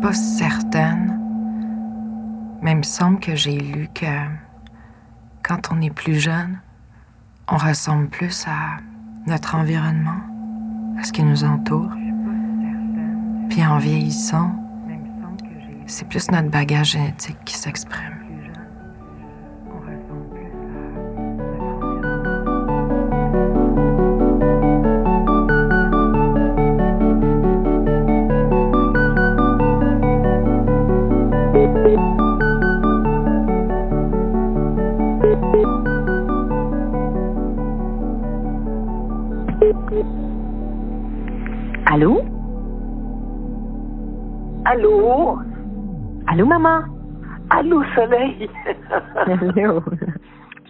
pas certaine, mais il me semble que j'ai lu que quand on est plus jeune, on ressemble plus à notre environnement, à ce qui nous entoure. Puis en vieillissant, c'est plus notre bagage génétique qui s'exprime.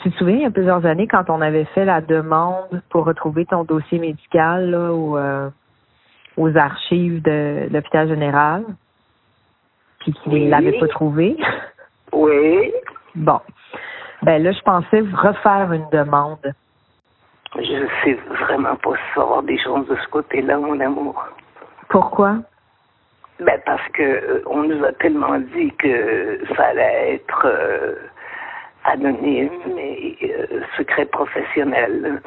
Tu te souviens, il y a plusieurs années, quand on avait fait la demande pour retrouver ton dossier médical là, au, euh, aux archives de l'hôpital général, puis qu'il ne Oui. l'avait pas trouvé? Oui, Bon. Ben là, je pensais refaire une demande. je sais vraiment pas si ça va avoir des chances de ce côté-là, mon amour. Pourquoi? Ben parce que euh, on nous a tellement dit que ça allait être euh, anonyme et euh, secret professionnel.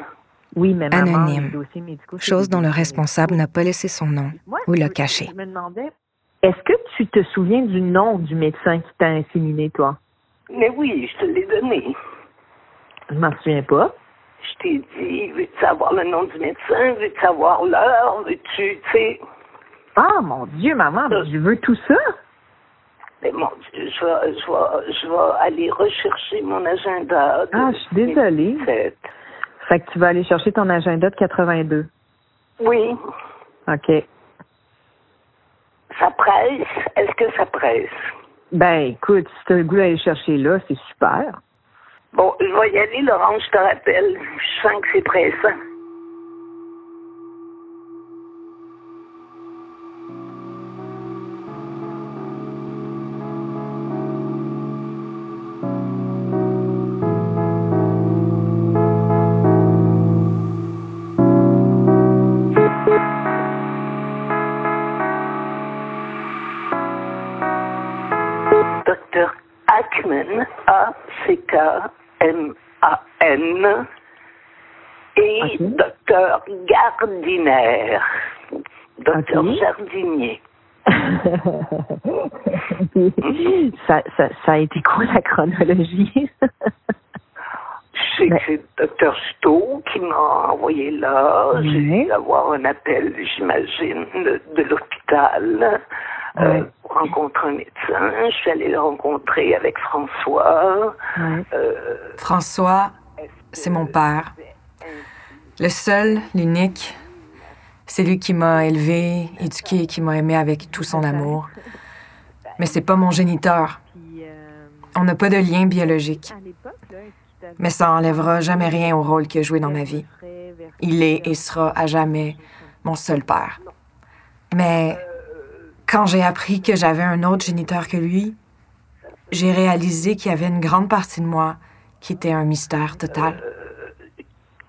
Oui, mais maman, Anonyme. médicaux, Chose dont le responsable n'a pas laissé son nom Moi, ou l'a caché. Je me demandais, est-ce que tu te souviens du nom du médecin qui t'a inséminé, toi? Mais oui, je te l'ai donné. Je m'en souviens pas. Je t'ai dit, veux-tu savoir le nom du médecin? Veux-tu savoir l'heure? Veux-tu, tu sais... Ah, mon Dieu, maman, mais je veux tout ça. Mais mon Dieu, je vais, je vais, je vais aller rechercher mon agenda. Ah, je suis désolée. 2017. Fait que tu vas aller chercher ton agenda de 82. Oui, OK. ça presse? Est-ce que ça presse? Ben, écoute, si tu as le goût d'aller chercher là, c'est super. Bon, je vais y aller, Laurent, je te rappelle. Je sens que c'est pressant. A-C-K-M-A-N, et Ok. docteur Gardiner, docteur Ok. jardinier. ça, ça, ça a été quoi la chronologie? C'est le docteur Stowe qui m'a envoyé là. J'ai Oui. dû avoir un appel, j'imagine, de, de l'hôpital euh, Oui. rencontrer un médecin. Je suis allée le rencontrer avec François. Euh, François, c'est mon père. Le seul, l'unique. C'est lui qui m'a élevé, éduqué, qui m'a aimé avec tout son amour. Mais c'est pas mon géniteur. On n'a pas de lien biologique. Mais ça enlèvera jamais rien au rôle qu'il a joué dans ma vie. Il est et sera à jamais mon seul père. Mais quand j'ai appris que j'avais un autre géniteur que lui, j'ai réalisé qu'il y avait une grande partie de moi qui était un mystère total.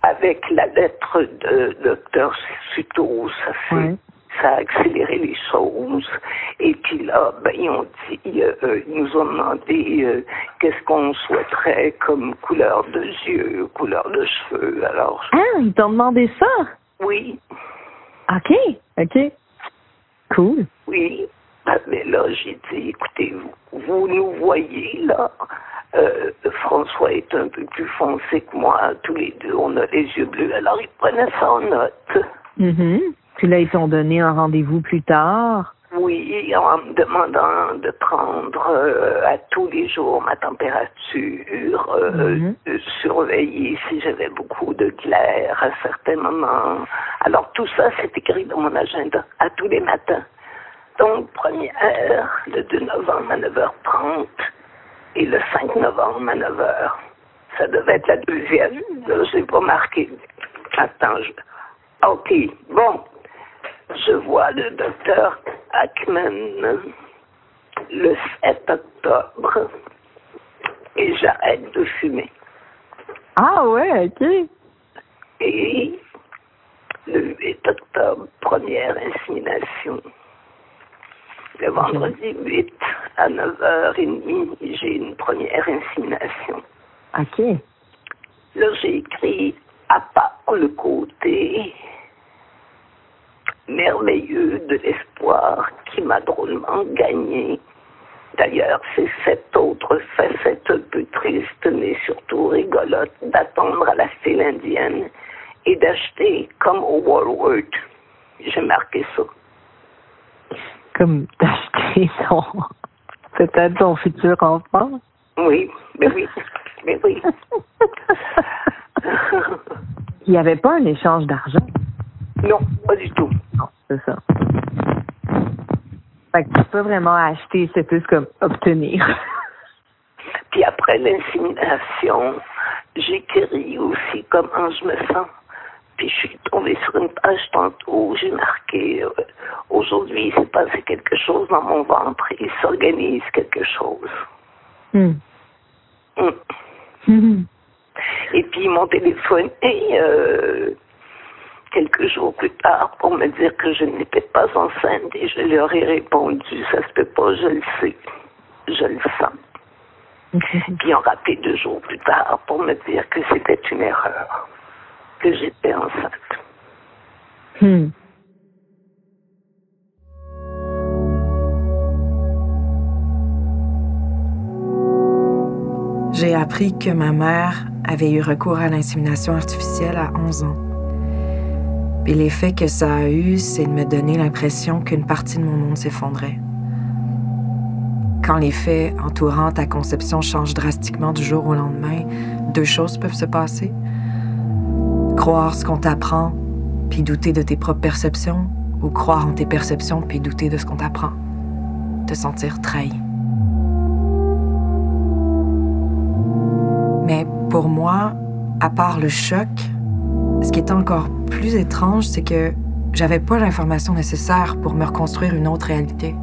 avec la lettre de docteur Suto, ça fait Ouais. ça a accéléré les choses. Et puis là, ben, ils ont dit, euh, euh, ils nous ont demandé euh, qu'est-ce qu'on souhaiterait comme couleur de yeux, couleur de cheveux. Alors, Ah, ils t'ont demandé ça? oui, OK, OK. Cool. Oui. Mais là, j'ai dit, écoutez, vous, vous nous voyez là. Euh, François est un peu plus foncé que moi. Tous les deux, on a les yeux bleus. Alors, ils prenaient ça en note. Mhm. Puis là, ils t'ont donné un rendez-vous plus tard? Oui, en me demandant de prendre euh, à tous les jours ma température, euh, Mhm. de surveiller si j'avais beaucoup de glaire à certains moments. Alors tout ça, c'est écrit dans mon agenda à tous les matins. Donc, première, le 2 novembre à 9h30 et le 5 novembre à 9h. Ça devait être la deuxième, là, je l'ai pas marqué. Attends, je... OK, bon. Je vois le docteur Ackman le 7 octobre et j'arrête de fumer. Ah ouais, OK. Et le 8 octobre, première insémination. Le vendredi 8 à 9h30, j'ai une première insémination. OK. Là, j'ai écrit à part le côté merveilleux de l'espoir qui m'a drôlement gagné. D'ailleurs, c'est cette autre facette un peu triste, mais surtout rigolote, d'attendre à la file indienne et d'acheter comme au Walmart. J'ai marqué ça. Comme d'acheter son. Peut-être son futur enfant. Oui, mais oui, mais oui. Il n'y avait pas un échange d'argent? Non, pas du tout. Non, c'est ça. Fait que tu peux vraiment acheter, c'est plus comme obtenir. Puis après l'insémination, j'écris aussi comment je me sens. Puis je suis tombée sur une page tantôt où j'ai marqué euh, aujourd'hui il s'est passé quelque chose dans mon ventre, il s'organise quelque chose. Hmm. Mm. Mhm. Et puis ils m'ont téléphoné euh, quelques jours plus tard pour me dire que je n'étais pas enceinte et je leur ai répondu ça se peut pas, je le sais, je le sens. Puis ils ont rappelé deux jours plus tard pour me dire que c'était une erreur, que j'étais enceinte. Hmm. J'ai appris que ma mère avait eu recours à l'insémination artificielle à 11 ans. Puis l'effet que ça a eu, c'est de me donner l'impression qu'une partie de mon monde s'effondrait. Quand les faits entourant ta conception changent drastiquement du jour au lendemain, deux choses peuvent se passer. Croire ce qu'on t'apprend, puis douter de tes propres perceptions, ou croire en tes perceptions, puis douter de ce qu'on t'apprend. Te sentir trahi. Mais pour moi, à part le choc, ce qui est encore plus étrange, c'est que j'avais pas l'information nécessaire pour me reconstruire une autre réalité.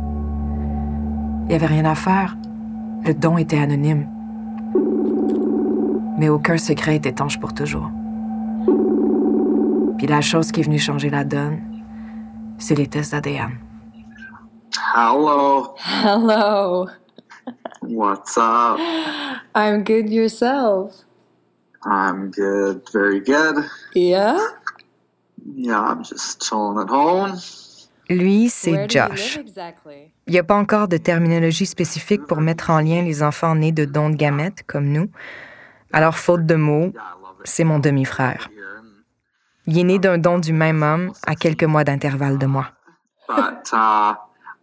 Il y avait rien à faire. Le don était anonyme. Mais aucun secret est étanche pour toujours. Puis la chose qui est venue changer la donne, c'est les tests d'ADN. Hello. Hello. What's up? I'm good yourself. I'm good. Very good. Yeah? Yeah, I'm just chilling at home. Lui, c'est Josh. Il n'y a pas encore de terminologie spécifique pour mettre en lien les enfants nés de dons de gamètes comme nous. Alors, faute de mots, c'est mon demi-frère. Il est né d'un don du même homme à quelques mois d'intervalle de moi. But uh,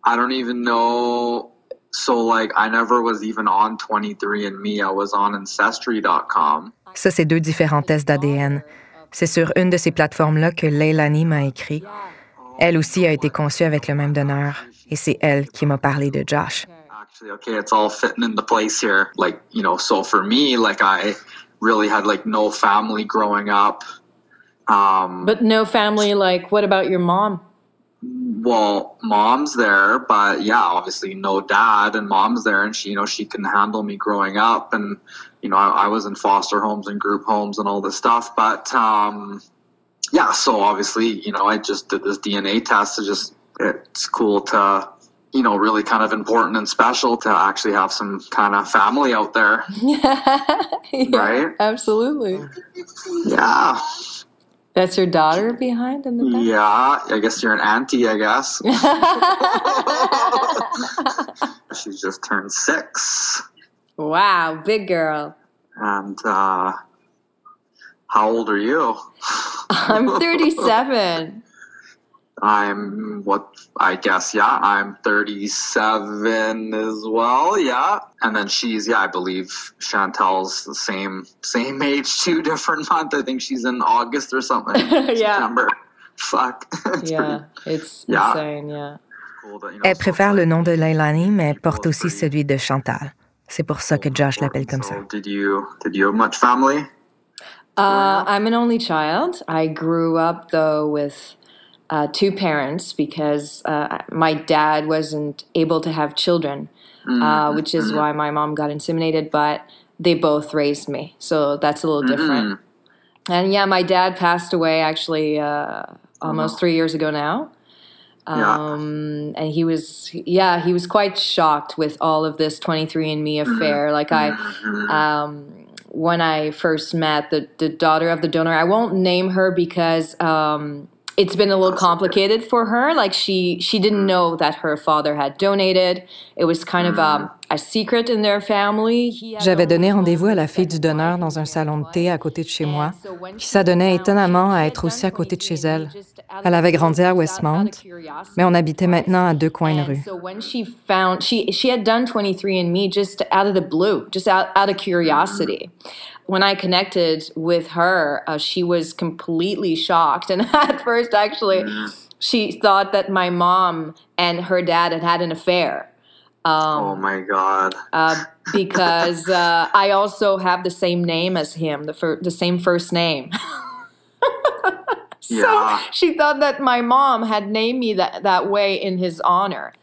I don't even know. So, like, I never was even on 23andMe. I was on Ancestry.com. Ça, c'est deux différents tests d'ADN. C'est sur une de ces plateformes-là que Leilani m'a écrit. Elle aussi a été conçue avec le même donneur. Et c'est elle qui m'a parlé de Josh. Actually, okay, it's all fitting into place here. Like, you know, so for me, like, I really had, like, no family growing up. Um, But no family, like, what about your mom? well, mom's there, but yeah, obviously no dad, and mom's there, and she, you know, she can handle me growing up, and you know, I, I was in foster homes and group homes and all this stuff, but um, yeah, so obviously, you know, I just did this DNA test. It's just it's cool to, you know, really kind of important and special to actually have some kind of family out there, Yeah, right? Absolutely. Yeah, That's your daughter behind in the back? yeah. I guess you're an auntie, I guess. she just turned six. wow, big girl. And uh, how old are you? I'm 37. I'm what I guess, yeah, I'm 37 as well, yeah. And then she's, yeah, I believe Chantel's the same same age, two different month. I think she's in August or something. Yeah. September. Fuck. It's Yeah, it's Yeah. insane, yeah. pretty cool that, you know, Elle so préfère it's le like- nom de Leilani, mais porte aussi celui de Chantal. C'est pour ça que Josh l'appelle comme ça. So did you did you have much family? Uh, I'm an only child. I grew up though with uh, two parents because uh, my dad wasn't able to have children, uh, which is why my mom got inseminated. But they both raised me, so that's a little different. And yeah, my dad passed away actually uh, almost three years ago now. Um, and he was, yeah, he was quite shocked with all of this 23andMe affair. Like I, um, when I first met the, the daughter of the donor, I won't name her because um, it's been a little complicated for her. Like she she didn't know that her father had donated. It was kind of um, a secret in their family. J'avais donné rendez-vous à la fille du donneur dans un salon de thé à côté de chez moi, qui s'adonnait étonnamment à être aussi à côté de chez elle. Elle avait grandi à Westmount, mais on habitait maintenant à deux coins de rue. So when she found she she had done 23andMe just out of the blue, just out out of curiosity. When I connected with her, uh, she was completely shocked. And at first, actually, she thought that my mom and her dad had had an affair. Um, oh my God. uh, because uh, I also have the same name as him, the, fir- the same first name. so yeah. she thought that my mom had named me that, that way in his honor.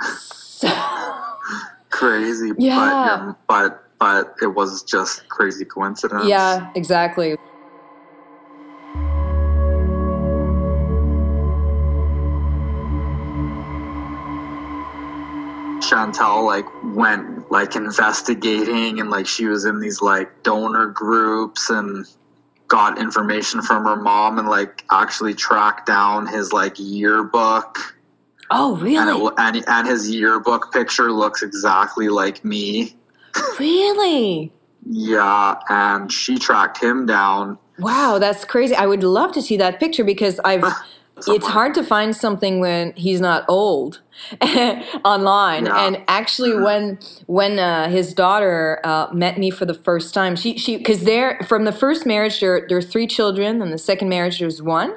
So, Crazy. Yeah. But, but but it was just crazy coincidence. Yeah, exactly. Chantal like went like investigating and like she was in these like donor groups and got information from her mom and like actually tracked down his like yearbook. Oh, really? And, it, and, and his yearbook picture looks exactly like me. Really? Yeah, and she tracked him down. Wow, that's crazy. I would love to see that picture because I've it's hard to find something when he's not old online yeah. and actually mm-hmm. when when uh, his daughter uh, met me for the first time she she because there from the first marriage there there are three children and the second marriage there's one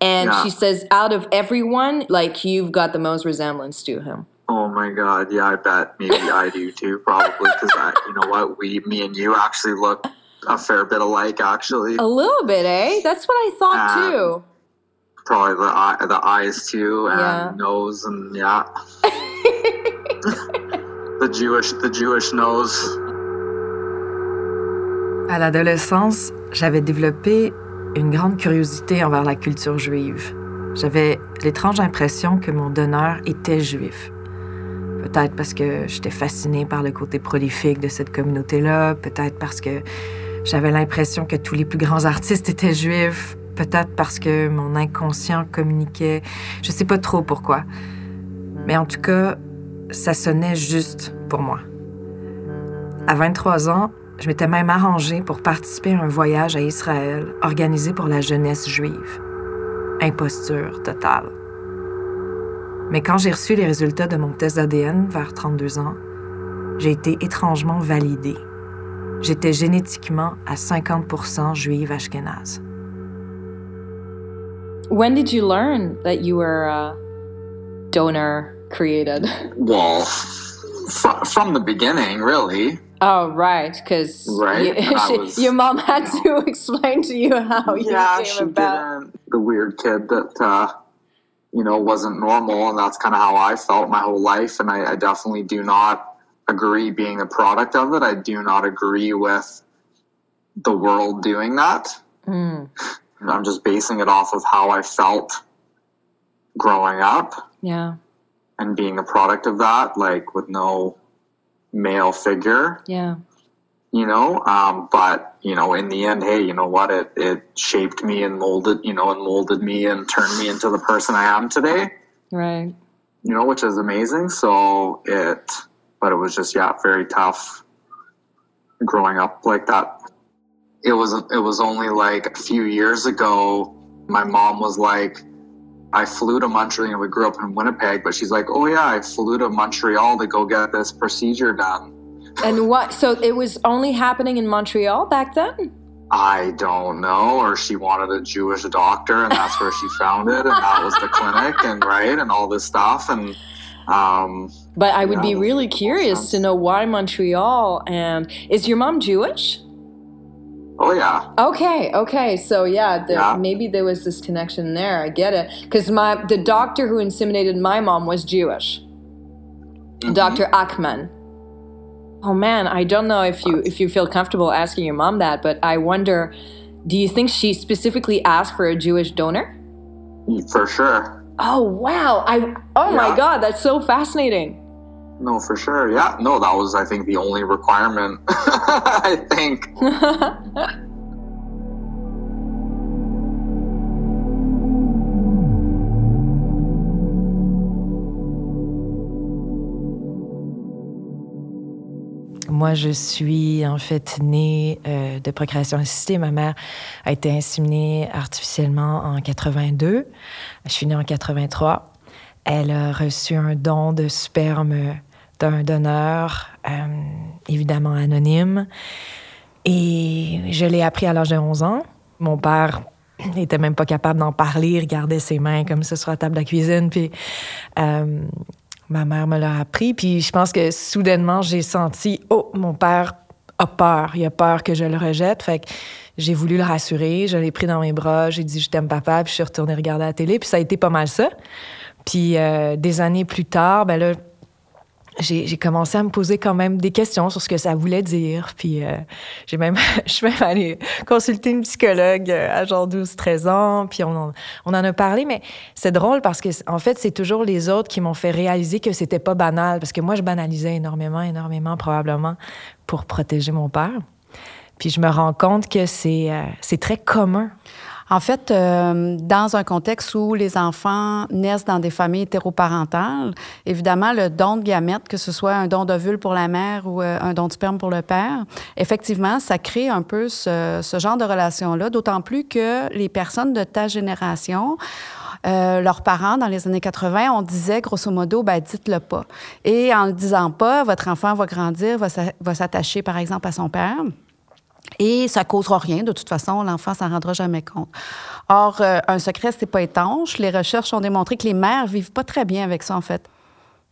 and yeah. she says out of everyone like you've got the most resemblance to him Oh my god, yeah, I bet maybe I do too, probably because I, you know what, we, me and you actually look a fair bit alike, actually. A little bit, eh? That's what I thought um, too. Probably the eye, the eyes too, and yeah. nose, and yeah, the Jewish, the Jewish nose. À l'adolescence, j'avais développé une grande curiosité envers la culture juive. J'avais l'étrange impression que mon donneur était juif. Peut-être parce que j'étais fascinée par le côté prolifique de cette communauté-là, peut-être parce que j'avais l'impression que tous les plus grands artistes étaient juifs, peut-être parce que mon inconscient communiquait, je sais pas trop pourquoi. Mais en tout cas, ça sonnait juste pour moi. À 23 ans, je m'étais même arrangée pour participer à un voyage à Israël organisé pour la jeunesse juive. Imposture totale. Mais quand j'ai reçu les résultats de mon test ADN vers 32 ans, j'ai été étrangement validée. J'étais génétiquement à 50 juive ashkénaze. When did you learn that you were a donor created? Well, from the beginning, really. Oh, right, because right? your mom had to explain to you how yeah, you came about. Didn't. The weird kid that uh, you know, wasn't normal. And that's kind of how I felt my whole life. And I, I definitely do not agree being a product of it. I do not agree with the world doing that. Mm. I'm just basing it off of how I felt growing up. Yeah. And being a product of that, like with no male figure. Yeah you know um, but you know in the end hey you know what it it shaped me and molded you know and molded me and turned me into the person i am today right you know which is amazing so it but it was just yeah very tough growing up like that it was it was only like a few years ago my mom was like I flew to Montreal. You know, we grew up in Winnipeg, but she's like, "Oh yeah, I flew to Montreal to go get this procedure done." And what? So it was only happening in Montreal back then? I don't know. Or she wanted a Jewish doctor, and that's where she found it, and that was the clinic, and right, and all this stuff, and. Um, but I would be really curious to know why Montreal. And is your mom Jewish? Oh yeah. Okay. Okay. So yeah, the, yeah, maybe there was this connection there. I get it. Because my the doctor who inseminated my mom was Jewish. Mm-hmm. Dr. Ackman. Oh man, I don't know if you if you feel comfortable asking your mom that, but I wonder, do you think she specifically asked for a Jewish donor? For sure. Oh wow! I oh my god, that's so fascinating. No, for sure. Yeah. No, that was I think the only requirement. I think. Moi, je suis en fait née euh, de procréation assistée. Ma mère a été inséminée artificiellement en 82. Je suis née en 83. Elle a reçu un don de sperme d'un donneur, euh, évidemment anonyme. Et je l'ai appris à l'âge de 11 ans. Mon père n'était même pas capable d'en parler, il regardait ses mains comme ça sur la table de la cuisine. Puis euh, ma mère me l'a appris. Puis je pense que soudainement, j'ai senti, oh, mon père a peur. Il a peur que je le rejette. Fait que j'ai voulu le rassurer. Je l'ai pris dans mes bras. J'ai dit, je t'aime, papa. Puis je suis retournée regarder la télé. Puis ça a été pas mal ça. Puis euh, des années plus tard, ben là, j'ai commencé à me poser quand même des questions sur ce que ça voulait dire. Puis euh, j'ai même, je suis même allée consulter une psychologue euh, à genre 12-13 ans. Puis on en, on en a parlé, mais c'est drôle parce que en fait, c'est toujours les autres qui m'ont fait réaliser que c'était pas banal. Parce que moi, je banalisais énormément, énormément, probablement, pour protéger mon père. Puis je me rends compte que c'est c'est très commun en fait, euh, dans un contexte où les enfants naissent dans des familles hétéroparentales, évidemment, le don de gamètes, que ce soit un don d'ovule pour la mère ou euh, un don de sperme pour le père, effectivement, ça crée un peu ce, genre de relation-là, d'autant plus que les personnes de ta génération euh, leurs parents, dans les années 80, on disait grosso modo, ben, dites-le pas. Et en le disant pas, votre enfant va grandir, va s'attacher, par exemple, à son père. Et ça causera rien. De toute façon, l'enfant s'en rendra jamais compte. Or, euh, un secret, c'est pas étanche. Les recherches ont démontré que les mères vivent pas très bien avec ça, en fait.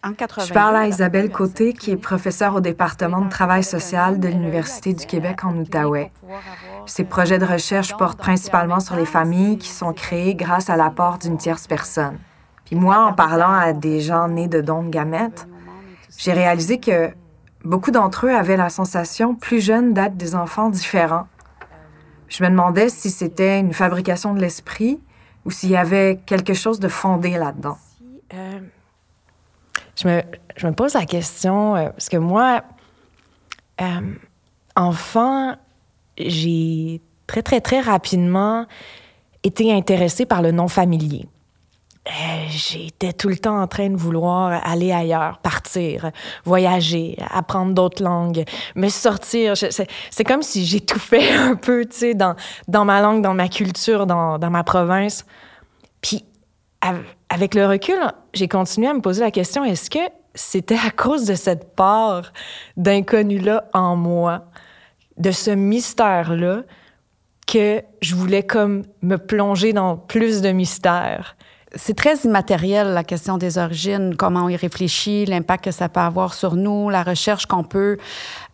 En 80, Je parle à Isabelle Côté, qui est professeure au département de travail social de l'Université du Québec en Outaouais. Ses projets de recherche portent principalement sur les familles qui sont créées grâce à l'apport d'une tierce personne. Puis moi, en parlant à des gens nés de dons de gamètes, j'ai réalisé que Beaucoup d'entre eux avaient la sensation, plus jeunes, d'être des enfants différents. Je me demandais si c'était une fabrication de l'esprit ou s'il y avait quelque chose de fondé là-dedans. Euh, je, me, je, me, pose la question, euh, parce que moi, euh, enfant, j'ai très, très, très rapidement été intéressée par le non familier. Euh, j'étais tout le temps en train de vouloir aller ailleurs, partir, voyager, apprendre d'autres langues, me sortir. C'est comme si j'étouffais un peu, tu sais, dans, ma langue, dans ma culture, dans, dans ma province. Puis, avec le recul, j'ai continué à me poser la question, est-ce que c'était à cause de cette part d'inconnu-là en moi, de ce mystère-là, que je voulais comme me plonger dans plus de mystères? C'est très immatériel, la question des origines, comment on y réfléchit, l'impact que ça peut avoir sur nous, la recherche qu'on peut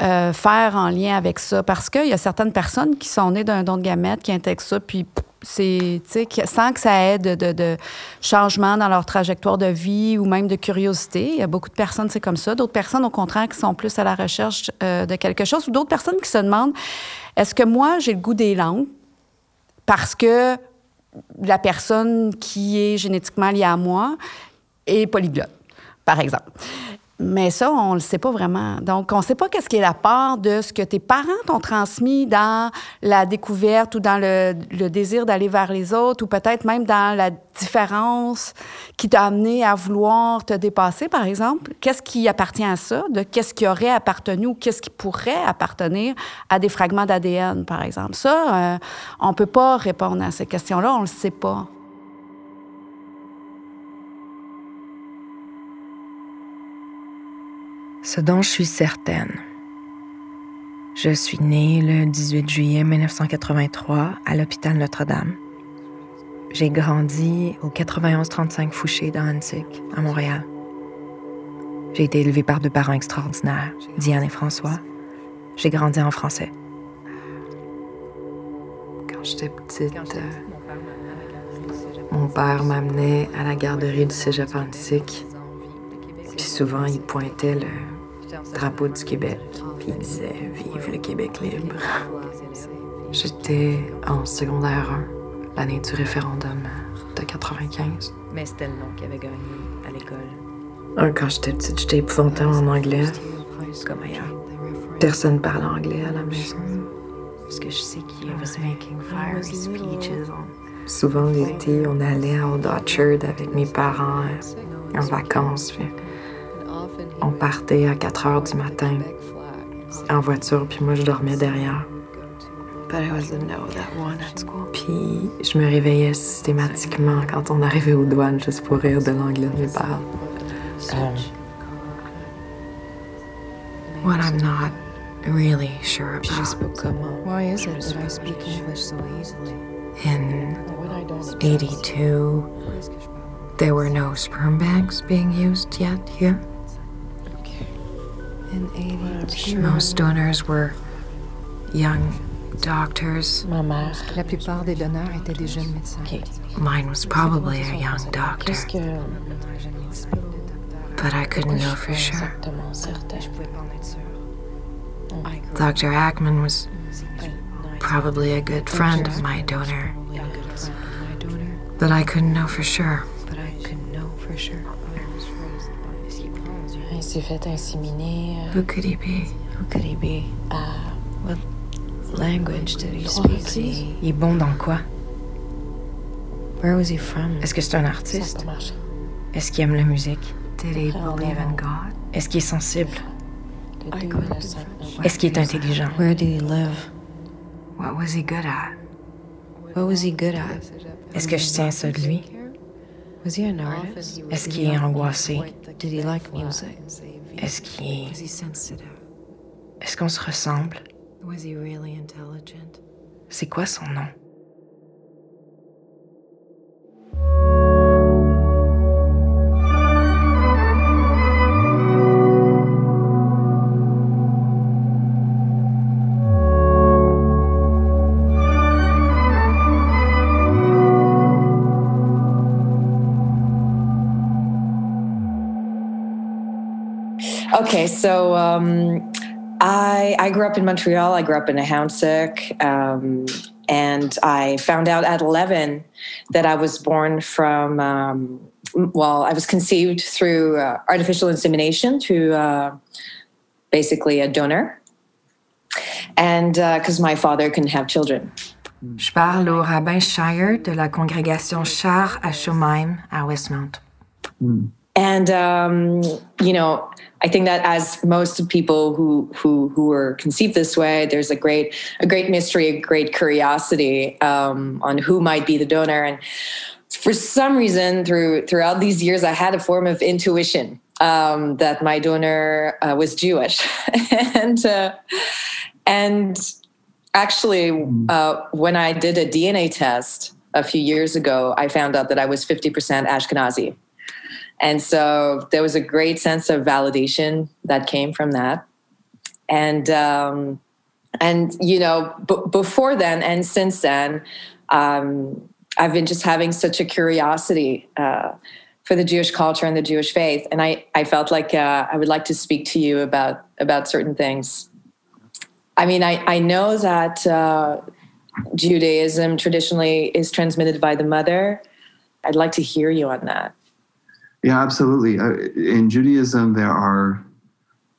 euh, faire en lien avec ça. Parce qu'il y a certaines personnes qui sont nées d'un don de gamètes, qui intègrent ça, puis c'est, sans que ça aide de, de, changement dans leur trajectoire de vie ou même de curiosité. Il y a beaucoup de personnes, c'est comme ça. D'autres personnes, au contraire, qui sont plus à la recherche euh, de quelque chose. Ou d'autres personnes qui se demandent, est-ce que moi, j'ai le goût des langues? Parce que la personne qui est génétiquement liée à moi est polyglotte, par exemple. Mais ça, on le sait pas vraiment. Donc, on sait pas qu'est-ce qui est la part de ce que tes parents t'ont transmis dans la découverte ou dans le, désir d'aller vers les autres ou peut-être même dans la différence qui t'a amené à vouloir te dépasser, par exemple. Qu'est-ce qui appartient à ça? De qu'est-ce qui aurait appartenu ou qu'est-ce qui pourrait appartenir à des fragments d'ADN, par exemple? Ça, euh, on peut pas répondre à ces questions-là. On ne le sait pas. Ce dont je suis certaine. Je suis née le 18 juillet 1983 à l'hôpital Notre-Dame. J'ai grandi au 91-35 Fouché dans Antique, à Montréal. J'ai été élevée par deux parents extraordinaires, Diane et François. J'ai grandi en français. Quand j'étais petite, mon père m'amenait à la garderie du cégep Antique. Puis souvent, il pointait le, drapeau du Québec, puis il disait Vive le Québec libre. J'étais en secondaire 1, l'année du référendum de 95. Mais c'était le nom qu'il avait gagné à l'école. Quand j'étais petite, j'étais épouvantée en anglais. Comme ailleurs. Personne parle anglais à la maison. Parce que je sais qu'il was making fiery speeches. Souvent l'été, on allait à Old Orchard avec mes parents en vacances. Puis on partait à 4 heures du matin en voiture, puis moi je dormais derrière. Puis je me réveillais systématiquement quand on arrivait aux douanes juste pour rire de l'anglais de mes parents. Um, What I'm not really sure about. Why is it that I speak English so easily? In 82, there were no sperm banks being used yet here. In 82. Most donors were young doctors. Ma. La plupart des donneurs étaient des jeunes médecins. Mine was probably a young doctor, but I couldn't know for sure. Dr. Ackman was probably a good friend of my donor, but I couldn't know for sure. But I couldn't know for sure. Il s'est fait inséminer. euh, Who could he be? Who could he be? Uh, what language did he speak? Il est bon dans quoi? Where was he from? Est-ce que c'est un artiste? Est-ce qu'il aime la musique? Did he believe in God? Est-ce qu'il est sensible? Est-ce qu'il est intelligent? Where did he live? What was he good at? What was he good at? Est-ce que je tiens ça de lui? Was he an artist? Est-ce qu'il est angoissé? Did he like music? Est-ce qu'il Was he sensitive? Est-ce qu'on se ressemble? Was he really intelligent? C'est quoi son nom? Okay, so um, I I grew up in Montreal. I grew up in a Hounsick, um, and I found out at eleven that I was born from. Um, well, I was conceived through uh, artificial insemination through uh, basically a donor, and because my father couldn't have children. Je parle au rabbin Shire de la congrégation Char à Chaumeim à Westmount. And um, you know i think that as most people who who who were conceived this way there's a great a great mystery a great curiosity um, on who might be the donor. And for some reason through throughout these years i had a form of intuition um, that my donor uh, was jewish. And uh, and actually uh, when i did a dna test a few years ago i found out that i was 50% ashkenazi and so there was a great sense of validation that came from that. And, um, and you know, b- before then and since then, um, I've been just having such a curiosity uh, for the Jewish culture and the Jewish faith. And I, I felt like uh, I would like to speak to you about, about certain things. I mean, I, I know that uh, Judaism traditionally is transmitted by the mother. I'd like to hear you on that. Yeah, absolutely. Uh, in Judaism, there are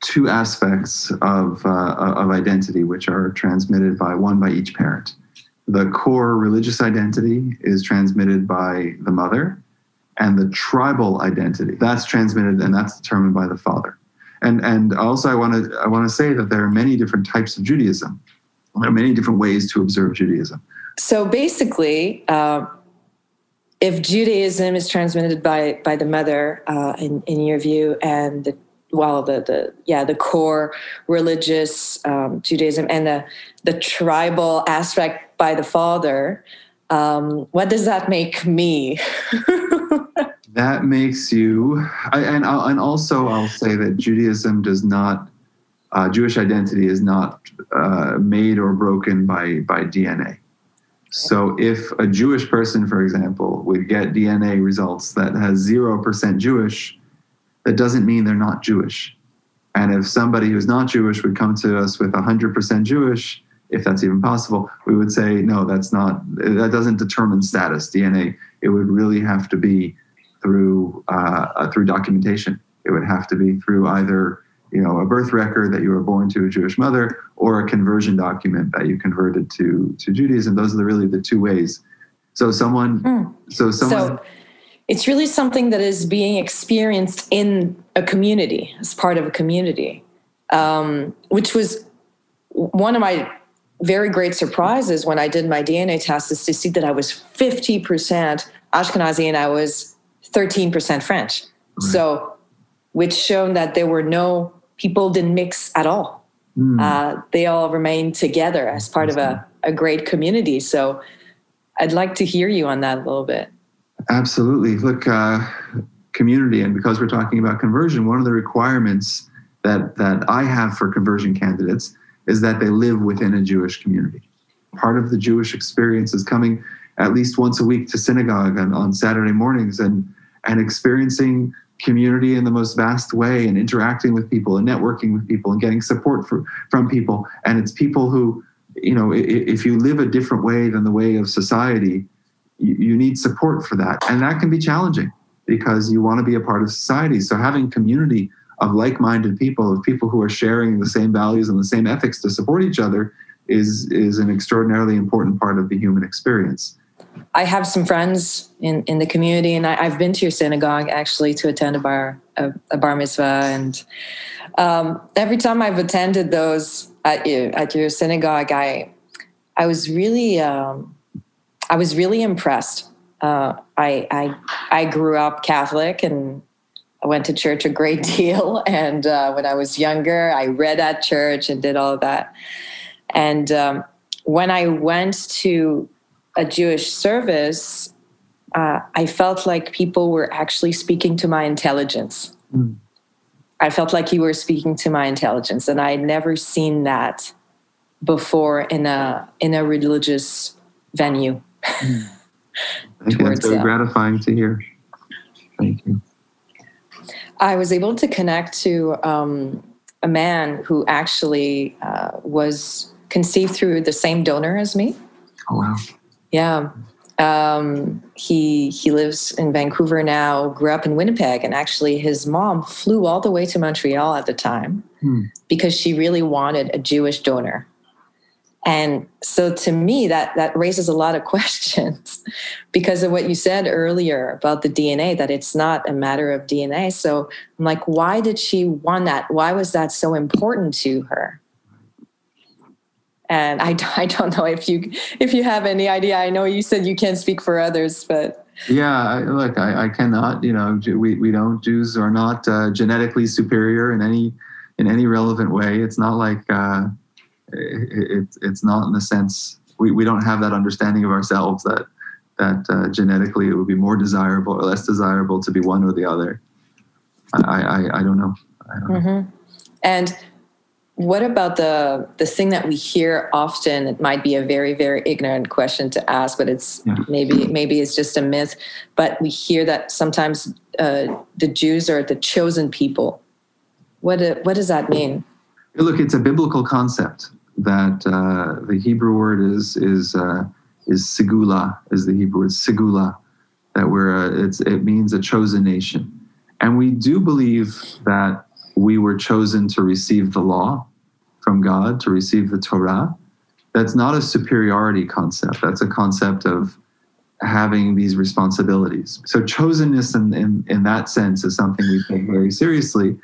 two aspects of, uh, of identity which are transmitted by one by each parent. The core religious identity is transmitted by the mother, and the tribal identity that's transmitted and that's determined by the father. And and also I want to I want to say that there are many different types of Judaism. There are many different ways to observe Judaism. So basically, uh, if Judaism is transmitted by by the mother, uh, in in your view, and the well, the the yeah, the core religious um, Judaism and the the tribal aspect by the father, um, what does that make me? that makes you, I, and I'll, and also I'll say that Judaism does not, uh, Jewish identity is not uh, made or broken by by DNA. So if a Jewish person, for example, would get DNA results that has zero percent Jewish, that doesn't mean they're not Jewish. And if somebody who's not Jewish would come to us with 100% Jewish, if that's even possible, we would say no, that's not. That doesn't determine status DNA. It would really have to be through uh, through documentation. It would have to be through either you know a birth record that you were born to a Jewish mother or a conversion document that you converted to to Judaism. Those are really the two ways. So someone, mm. so someone. So it's really something that is being experienced in a community as part of a community, um, which was one of my very great surprises when I did my DNA test is to see that I was 50% Ashkenazi and I was 13% French. Right. So, which shown that there were no people didn't mix at all. Mm. Uh, they all remained together as part of a, a great community. So, I'd like to hear you on that a little bit. Absolutely. Look, uh, community, and because we're talking about conversion, one of the requirements that that I have for conversion candidates is that they live within a Jewish community. Part of the Jewish experience is coming at least once a week to synagogue on, on Saturday mornings and and experiencing community in the most vast way and interacting with people and networking with people and getting support for, from people. And it's people who, you know, if you live a different way than the way of society, you, need support for that. And that can be challenging because you want to be a part of society. So having community of like-minded people, of people who are sharing the same values and the same ethics to support each other, is is an extraordinarily important part of the human experience. I have some friends in, in the community, and I, have been to your synagogue actually to attend a bar a, a bar mitzvah, and um, every time I've attended those at your, at your synagogue, I I was really um, I was really impressed. Uh, I, I I grew up Catholic and I went to church a great deal. And uh, when I was younger, I read at church and did all of that. And um, when I went to a Jewish service, uh, I felt like people were actually speaking to my intelligence. Mm. I felt like you were speaking to my intelligence, and I had never seen that before in a in a religious venue. Mm. That's so gratifying to hear. Thank you. I was able to connect to um, a man who actually uh, was conceived through the same donor as me. Oh wow! Yeah, um, he he lives in Vancouver now. Grew up in Winnipeg, and actually, his mom flew all the way to Montreal at the time hmm. because she really wanted a Jewish donor. And so to me, that, that raises a lot of questions because of what you said earlier about the DNA, that it's not a matter of DNA. So I'm like, why did she want that? Why was that so important to her? And I, I don't know if you if you have any idea. I know you said you can't speak for others, but yeah, look, I, I cannot. You know, we, we don't Jews are not uh, genetically superior in any in any relevant way. It's not like uh, it, it's not in the sense we, we don't have that understanding of ourselves that that uh, genetically it would be more desirable or less desirable to be one or the other. I I, I don't know. I don't mm-hmm. know. And what about the the thing that we hear often? It might be a very very ignorant question to ask, but it's yeah. maybe maybe it's just a myth. But we hear that sometimes uh, the Jews are the chosen people. What what does that mean? Look, it's a biblical concept that uh, the Hebrew word is is uh, is segula, is the Hebrew word segula, that we're a, it's, it means a chosen nation, and we do believe that we were chosen to receive the law from God, to receive the Torah. That's not a superiority concept. That's a concept of having these responsibilities. So chosenness in, in, in that sense is something we take very seriously,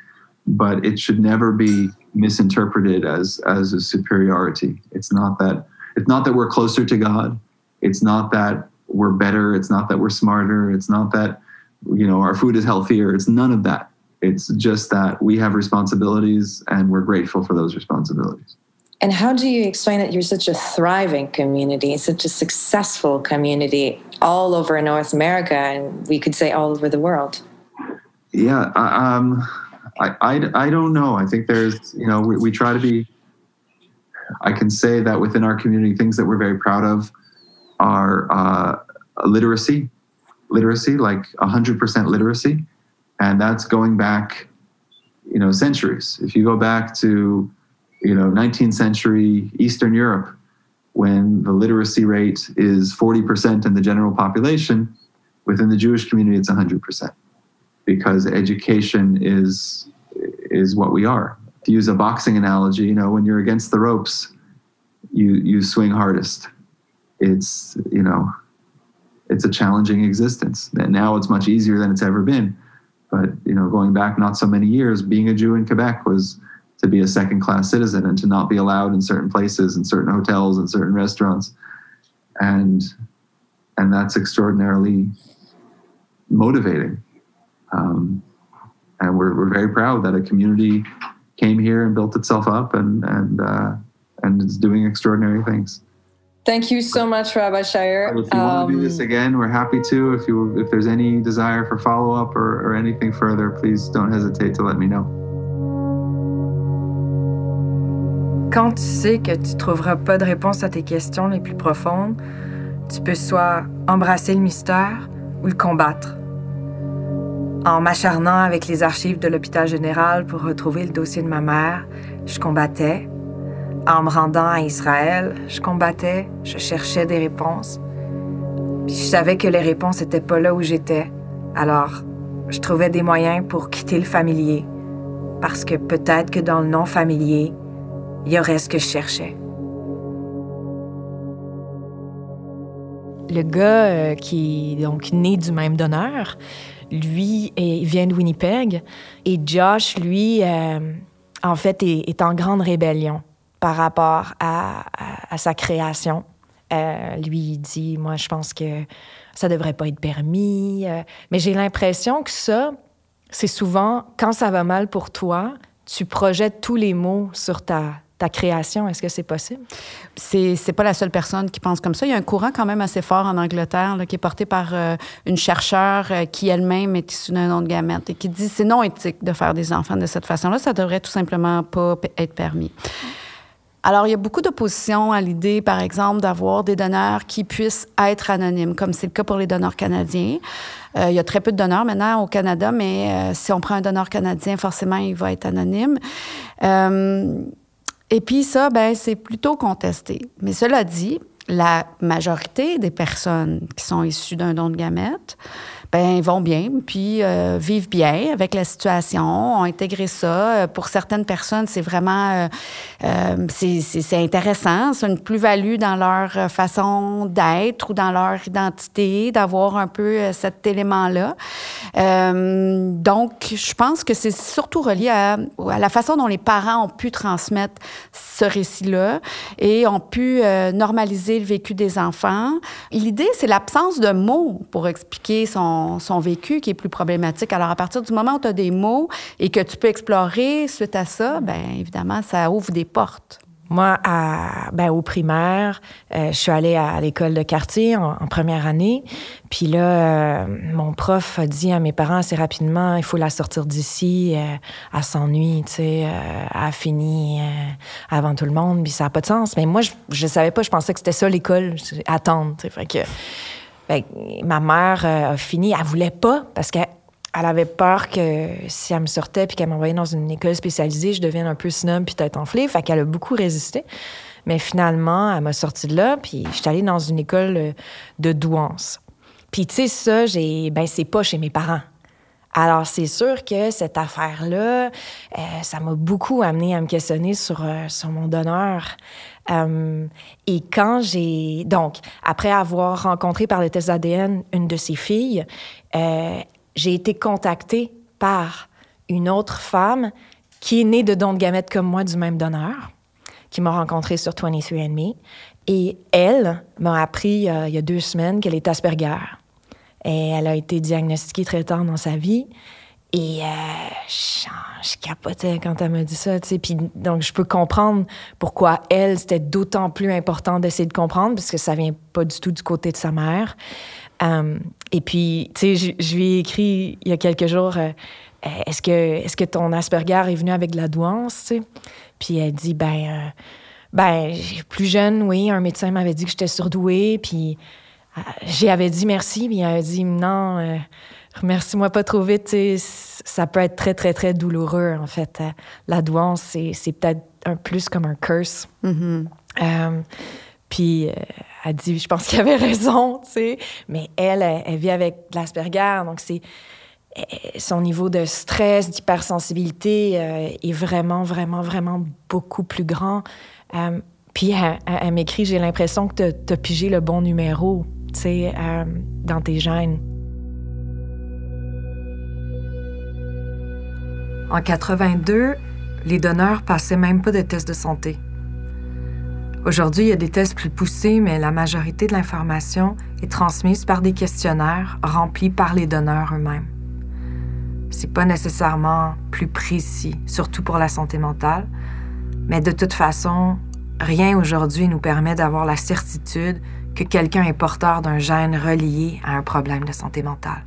but it should never be misinterpreted as as a superiority. It's not that it's not that we're closer to God. It's not that we're better. It's not that we're smarter. It's not that you know our food is healthier. It's none of that. It's just that we have responsibilities and we're grateful for those responsibilities. And how do you explain that you're such a thriving community, such a successful community all over North America, and we could say all over the world? Yeah, um, I, I, I don't know. I think there's, you know, we, we try to be, I can say that within our community, things that we're very proud of are uh, literacy, literacy, like 100% literacy. And that's going back, you know, centuries. If you go back to, you know, 19th century Eastern Europe, when the literacy rate is 40% in the general population, within the Jewish community, it's 100% because education is, is what we are. To use a boxing analogy, you know, when you're against the ropes, you, you swing hardest. It's, you know, it's a challenging existence. And now it's much easier than it's ever been. But, you know, going back not so many years, being a Jew in Quebec was to be a second class citizen and to not be allowed in certain places and certain hotels and certain restaurants. And and that's extraordinarily motivating. Um, and we're, we're very proud that a community came here and built itself up and and uh, and is doing extraordinary things Thank you so much, Rabbi Shire. If you um, want to do this um, again, we're happy to. If you if there's any desire for follow up or, or anything further, please don't hesitate to let me know. Quand tu sais que tu trouveras pas de réponse à tes questions les plus profondes, tu peux soit embrasser le mystère ou le combattre. En m'acharnant avec les archives de l'hôpital général pour retrouver le dossier de ma mère, je combattais. En me rendant à Israël, je combattais, je cherchais des réponses. Puis je savais que les réponses n'étaient pas là où j'étais. Alors, je trouvais des moyens pour quitter le familier. Parce que peut-être que dans le non familier, il y aurait ce que je cherchais. Le gars euh, qui est donc né du même donneur, lui, il vient de Winnipeg. Et Josh, lui, euh, en fait, est, en grande rébellion par rapport à, sa création. Euh, lui, il dit, moi, je pense que ça devrait pas être permis. mais j'ai l'impression que ça, c'est souvent, quand ça va mal pour toi, tu projettes tous les mots sur ta, ta création. Est-ce que c'est possible? C'est, c'est pas la seule personne qui pense comme ça. Il y a un courant quand même assez fort en Angleterre qui est porté par euh, une chercheure euh, qui elle-même est issue d'un nom de gamète et qui dit c'est non éthique de faire des enfants de cette façon-là. Ça devrait tout simplement pas être permis. Alors, il y a beaucoup d'opposition à l'idée, par exemple, d'avoir des donneurs qui puissent être anonymes, comme c'est le cas pour les donneurs canadiens. Euh, il y a très peu de donneurs maintenant au Canada, mais si on prend un donneur canadien, forcément, il va être anonyme. Et puis ça, ben, c'est plutôt contesté. Mais cela dit, la majorité des personnes qui sont issues d'un don de gamètes ben vont bien, puis euh, vivent bien avec la situation, ont intégré ça. Euh, pour certaines personnes, c'est vraiment euh, c'est intéressant, c'est une plus-value dans leur façon d'être ou dans leur identité, d'avoir un peu cet élément-là. donc, je pense que c'est surtout relié à, à, la façon dont les parents ont pu transmettre ce récit-là et ont pu normaliser le vécu des enfants. L'idée, c'est l'absence de mots pour expliquer son son, vécu qui est plus problématique. Alors, à partir du moment où tu as des mots et que tu peux explorer suite à ça, bien évidemment, ça ouvre des portes. Moi, ben, au primaire, euh, je suis allée à l'école de quartier en, première année. Puis là, euh, mon prof a dit à mes parents assez rapidement, il faut la sortir d'ici. Euh, elle s'ennuie, tu sais, elle a fini avant tout le monde. Puis ça n'a pas de sens. Mais moi, je, je savais pas, je pensais que c'était ça l'école, attendre. Fait que ma mère euh, a fini, elle voulait pas parce qu'elle avait peur que si elle me sortait puis qu'elle m'envoyait dans une école spécialisée, je devienne un peu snob puis tête enflée. Fait qu'elle a beaucoup résisté. Mais finalement, elle m'a sorti de là puis je suis allée dans une école euh, de douance. Puis tu sais, ça, j'ai, ben c'est pas chez mes parents. Alors, c'est sûr que cette affaire-là, euh, ça m'a beaucoup amené à me questionner sur, sur mon donneur. Euh, et quand j'ai... Donc, après avoir rencontré par le test ADN une de ses filles, euh, j'ai été contactée par une autre femme qui est née de dons de gamètes comme moi du même donneur, qui m'a rencontrée sur 23andMe. Et elle m'a appris euh, il y a deux semaines qu'elle est Asperger. Et elle a été diagnostiquée très tard dans sa vie. Et euh, je, capotais quand elle m'a dit ça, tu. Puis donc, je peux comprendre pourquoi elle, c'était d'autant plus important d'essayer de comprendre, parce que ça vient pas du tout du côté de sa mère. Euh, et puis, tu sais, je, lui ai écrit il y a quelques jours, euh, est-ce que, est que ton Asperger est venu avec de la douance, tu? Puis elle dit, ben, ben, plus jeune, oui, un médecin m'avait dit que j'étais surdouée, puis j'avais dit merci, puis elle a dit, non remercie-moi pas trop vite, ça peut être très, très, très douloureux, en fait. Euh, la douance, c'est peut-être un plus comme un curse. Mm-hmm. Euh, Puis euh, elle dit, je pense qu'elle avait raison, tu sais. Mais elle, elle, vit avec l'Asperger, donc c'est son niveau de stress, d'hypersensibilité est vraiment, vraiment, vraiment beaucoup plus grand. puis elle, m'écrit, j'ai l'impression que tu as pigé le bon numéro, tu sais, dans tes gènes. En 82, les donneurs passaient même pas de tests de santé. Aujourd'hui, il y a des tests plus poussés, mais la majorité de l'information est transmise par des questionnaires remplis par les donneurs eux-mêmes. C'est pas nécessairement plus précis, surtout pour la santé mentale, mais de toute façon, rien aujourd'hui nous permet d'avoir la certitude que quelqu'un est porteur d'un gène relié à un problème de santé mentale.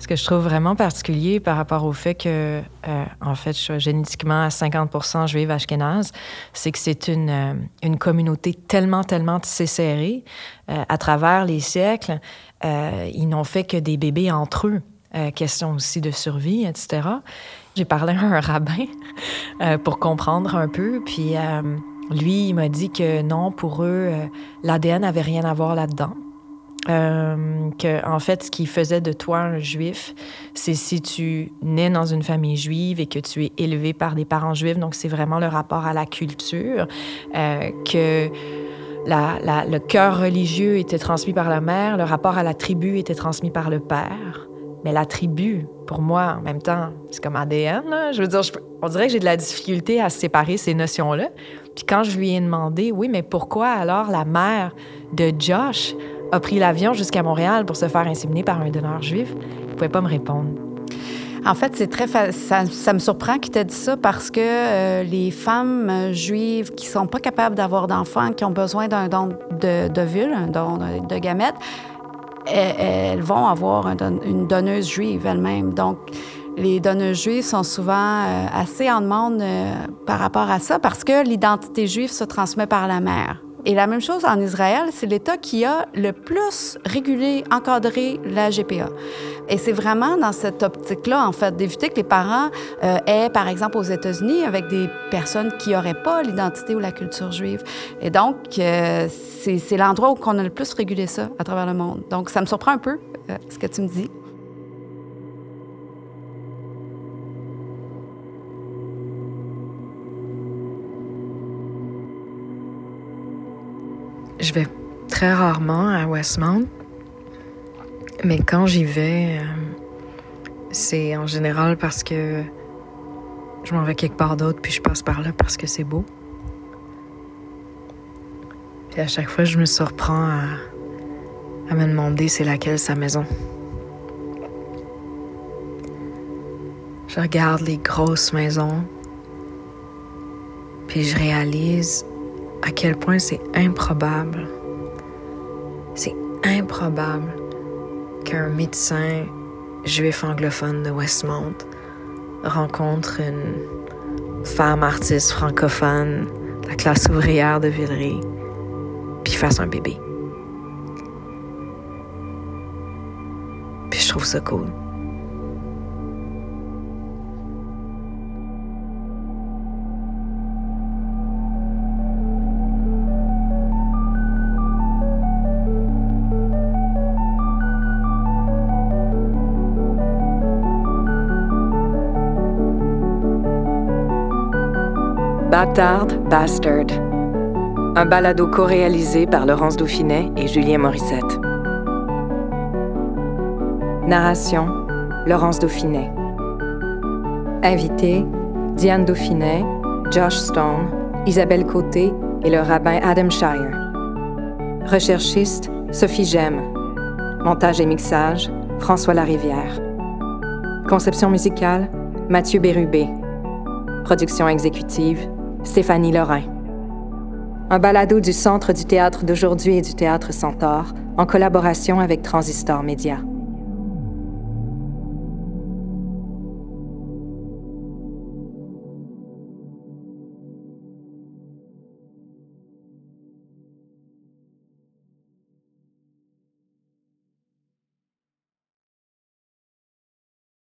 Ce que je trouve vraiment particulier par rapport au fait que, euh, en fait, je suis génétiquement à 50 juive ashkénaze, c'est que c'est une, euh, une communauté tellement, tellement tissée serrée. Euh, à travers les siècles, ils n'ont fait que des bébés entre eux. question aussi de survie, etc. J'ai parlé à un rabbin pour comprendre un peu, puis lui, il m'a dit que non, pour eux, l'ADN n'avait rien à voir là-dedans. Euh, que en fait, ce qui faisait de toi un juif, c'est si tu nais dans une famille juive et que tu es élevé par des parents juifs. Donc, c'est vraiment le rapport à la culture, euh, que le cœur religieux était transmis par la mère, le rapport à la tribu était transmis par le père. Mais la tribu, pour moi, en même temps, c'est comme ADN. Je veux dire, on dirait que j'ai de la difficulté à séparer ces notions-là. Puis quand je lui ai demandé, oui, mais pourquoi alors la mère de Josh a pris l'avion jusqu'à Montréal pour se faire inséminer par un donneur juif, il ne pouvait pas me répondre. En fait, c'est très ça, me surprend qu'il t'ait dit ça parce que euh, les femmes euh, juives qui sont pas capables d'avoir d'enfants, qui ont besoin d'un don de un don de, gamètes, elles, vont avoir une donneuse juive elle-même. Donc, les donneuses juives sont souvent euh, assez en demande par rapport à ça parce que l'identité juive se transmet par la mère. Et la même chose en Israël, c'est l'État qui a le plus régulé, encadré la GPA. Et c'est vraiment dans cette optique-là, en fait, d'éviter que les parents euh, aient, par exemple, aux États-Unis, avec des personnes qui n'auraient pas l'identité ou la culture juive. Et donc, euh, c'est l'endroit où on a le plus régulé ça à travers le monde. Donc, ça me surprend un peu, euh, ce que tu me dis. Je vais très rarement à Westmount, mais quand j'y vais, euh, c'est en général parce que je m'en vais quelque part d'autre, puis je passe par là parce que c'est beau. Puis à chaque fois, je me surprends à, à me demander c'est laquelle sa maison. Je regarde les grosses maisons, puis je réalise à quel point c'est improbable, c'est improbable qu'un médecin juif anglophone de Westmount rencontre une femme artiste francophone de la classe ouvrière de Villeray, puis fasse un bébé. Puis je trouve ça cool. Bâtard, Bastard. Un balado co-réalisé par Laurence Dauphinet et Julien Morissette. Narration Laurence Dauphinet. Invité Diane Dauphinet, Josh Stone, Isabelle Côté et le rabbin Adam Shire. Recherchiste Sophie Gemme. Montage et mixage François Larivière. Conception musicale Mathieu Bérubé. Production exécutive Stéphanie Lorrain. Un balado du Centre du théâtre d'aujourd'hui et du théâtre Centaure en collaboration avec Transistor Média.